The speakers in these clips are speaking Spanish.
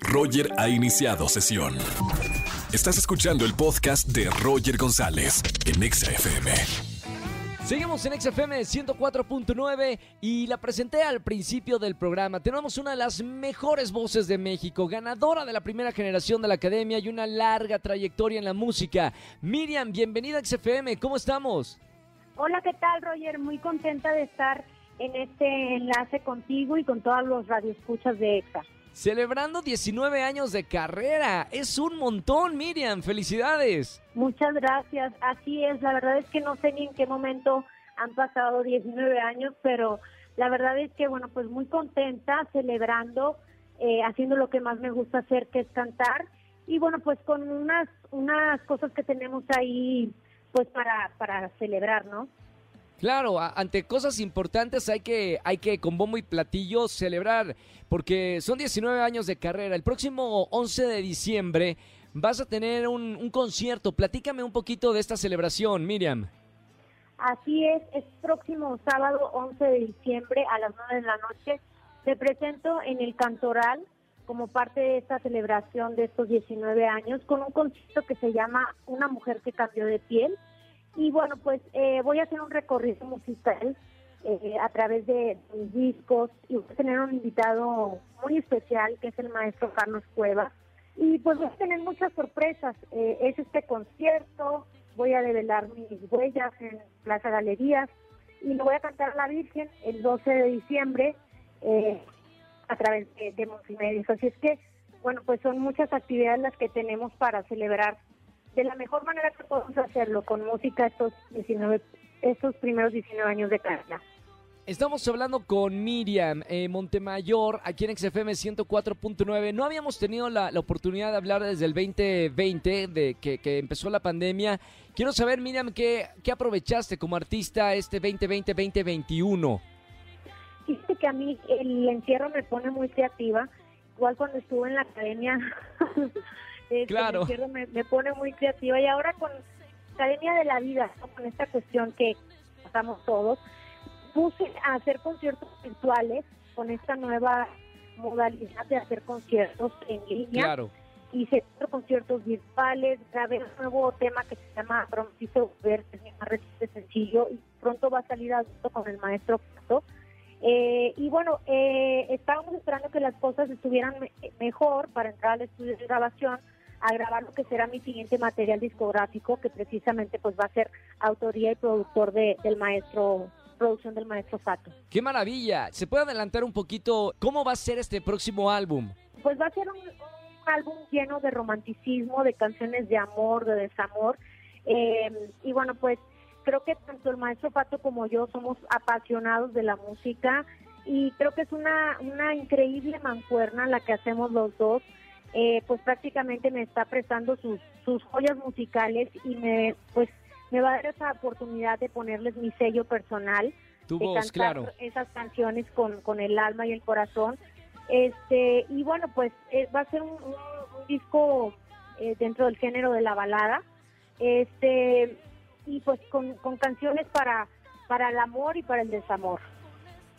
Roger ha iniciado sesión. Estás escuchando el podcast de Roger González en Exa FM. Seguimos en XFM 104.9 y la presenté al principio del programa. Tenemos una de las mejores voces de México, ganadora de la primera generación de la academia y una larga trayectoria en la música. Miriam, bienvenida a XFM, ¿cómo estamos? Hola, ¿qué tal, Roger? Muy contenta de estar en este enlace contigo y con todos los radioescuchas de EXA. Celebrando 19 años de carrera. Es un montón, Miriam. Felicidades. Muchas gracias. Así es. La verdad es que no sé ni en qué momento han pasado 19 años, pero la verdad es que, bueno, pues muy contenta, celebrando, eh, haciendo lo que más me gusta hacer, que es cantar. Y bueno, pues con unas, unas cosas que tenemos ahí, pues para, para celebrar, ¿no? Claro, ante cosas importantes hay que, hay que con bombo y platillo celebrar, porque son 19 años de carrera. El próximo 11 de diciembre vas a tener un, concierto. Platícame un poquito de esta celebración, Miriam. Así es, es próximo sábado 11 de diciembre a las 9 de la noche. Te presento en el Cantoral como parte de esta celebración de estos 19 años con un concierto que se llama Una mujer que cambió de piel y bueno, pues eh, voy a hacer un recorrido musical eh, a través de mis discos y voy a tener un invitado muy especial que es el maestro Carlos Cueva. Y pues voy a tener muchas sorpresas. Eh, es este concierto, voy a develar mis huellas en Plaza Galerías y lo voy a cantar la Virgen el 12 de diciembre a través de, de. Así es que, bueno, pues son muchas actividades las que tenemos para celebrar de la mejor manera que podemos hacerlo, con música estos 19, estos primeros 19 años de carrera. Estamos hablando con Miriam eh, Montemayor, aquí en XFM 104.9. No habíamos tenido la, oportunidad de hablar desde el 2020, de que, empezó la pandemia. Quiero saber, Miriam, ¿qué, qué aprovechaste como artista este 2020-2021? Fíjate que a mí el encierro me pone muy creativa. Igual cuando estuve en la academia claro. me, me, pone muy creativa. Y ahora con Academia de la Vida, con esta cuestión que pasamos todos, puse a hacer conciertos virtuales con esta nueva modalidad de hacer conciertos en línea. Claro. Hice conciertos virtuales, grabé un nuevo tema que se llama Prometiste Ver, que es mi más reciente sencillo, y pronto va a salir adulto con el maestro Pato. Eh, y bueno, eh, estábamos esperando que las cosas estuvieran mejor para entrar al estudio de grabación, a grabar lo que será mi siguiente material discográfico, que precisamente pues va a ser autoría y productor de, del maestro producción del maestro Fato. ¡Qué maravilla! ¿Se puede adelantar un poquito cómo va a ser este próximo álbum? Pues va a ser un, álbum lleno de romanticismo, de canciones de amor, de desamor. Eh, y bueno, pues creo que tanto el maestro Fato como yo somos apasionados de la música y creo que es una, una increíble mancuerna la que hacemos los dos eh, pues prácticamente me está prestando sus, sus joyas musicales y me pues me va a dar esa oportunidad de ponerles mi sello personal, tu de voz, claro. esas canciones con, con el alma y el corazón. Este y bueno pues eh, va a ser un, disco eh, dentro del género de la balada, este y pues con, con canciones para para el amor y para el desamor.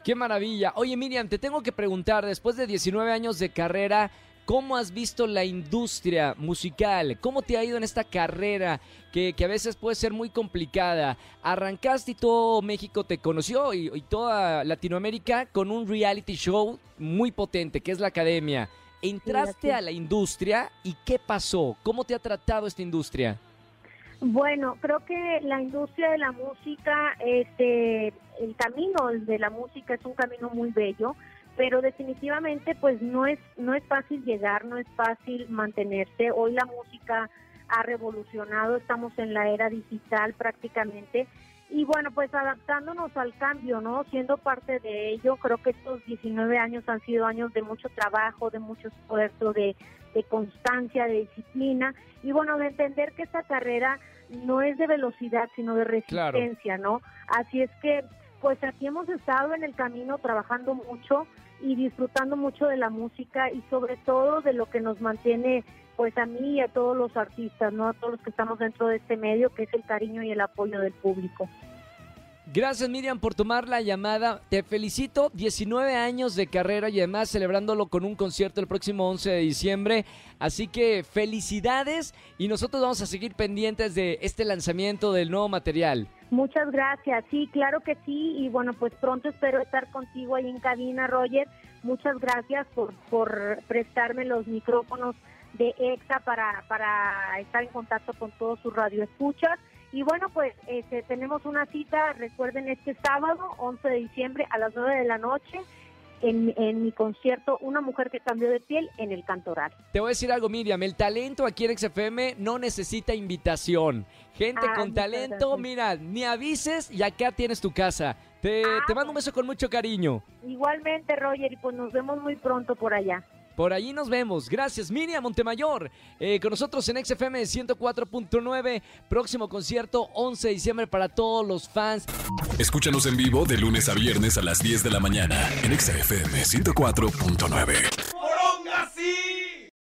Qué maravilla. Oye Miriam, te tengo que preguntar, después de 19 años de carrera, ¿Cómo has visto la industria musical? ¿Cómo te ha ido en esta carrera que, a veces puede ser muy complicada? Arrancaste y todo México te conoció y, toda Latinoamérica con un reality show muy potente que es la Academia. Entraste a la industria y ¿qué pasó? ¿Cómo te ha tratado esta industria? Bueno, creo que la industria de la música, este, el camino de la música es un camino muy bello pero definitivamente pues no es no es fácil llegar, no es fácil mantenerse. Hoy la música ha revolucionado, estamos en la era digital prácticamente y bueno, pues adaptándonos al cambio, ¿no? Siendo parte de ello, creo que estos 19 años han sido años de mucho trabajo, de mucho esfuerzo, de, de constancia, de disciplina y bueno, de entender que esta carrera no es de velocidad, sino de resistencia, ¿no? Así es que pues aquí hemos estado en el camino trabajando mucho y disfrutando mucho de la música y sobre todo de lo que nos mantiene pues a mí y a todos los artistas, ¿no? A todos los que estamos dentro de este medio, que es el cariño y el apoyo del público. Gracias Miriam por tomar la llamada. Te felicito, 19 años de carrera y además celebrándolo con un concierto el próximo 11 de diciembre. Así que felicidades y nosotros vamos a seguir pendientes de este lanzamiento del nuevo material. Muchas gracias, sí, claro que sí, y bueno, pues pronto espero estar contigo ahí en cabina, Roger. Muchas gracias por, por prestarme los micrófonos de EXA para, para estar en contacto con todos sus radioescuchas. Y bueno, pues este, tenemos una cita, recuerden, este sábado, 11 de diciembre, a las 9 de la noche, en, en, mi concierto Una mujer que cambió de piel en el Cantoral. Te voy a decir algo, Miriam, el talento aquí en XFM no necesita invitación. Gente Ah, con talento, gracias. mira, ni avises y acá tienes tu casa. Te, Ah, te mando un beso con mucho cariño. Igualmente, Roger, y pues nos vemos muy pronto por allá. Por allí nos vemos. Gracias, Miriam Montemayor. Eh, con nosotros en XFM 104.9. Próximo concierto, 11 de diciembre para todos los fans. Escúchanos en vivo de lunes a viernes a las 10 de la mañana en Exa FM 104.9.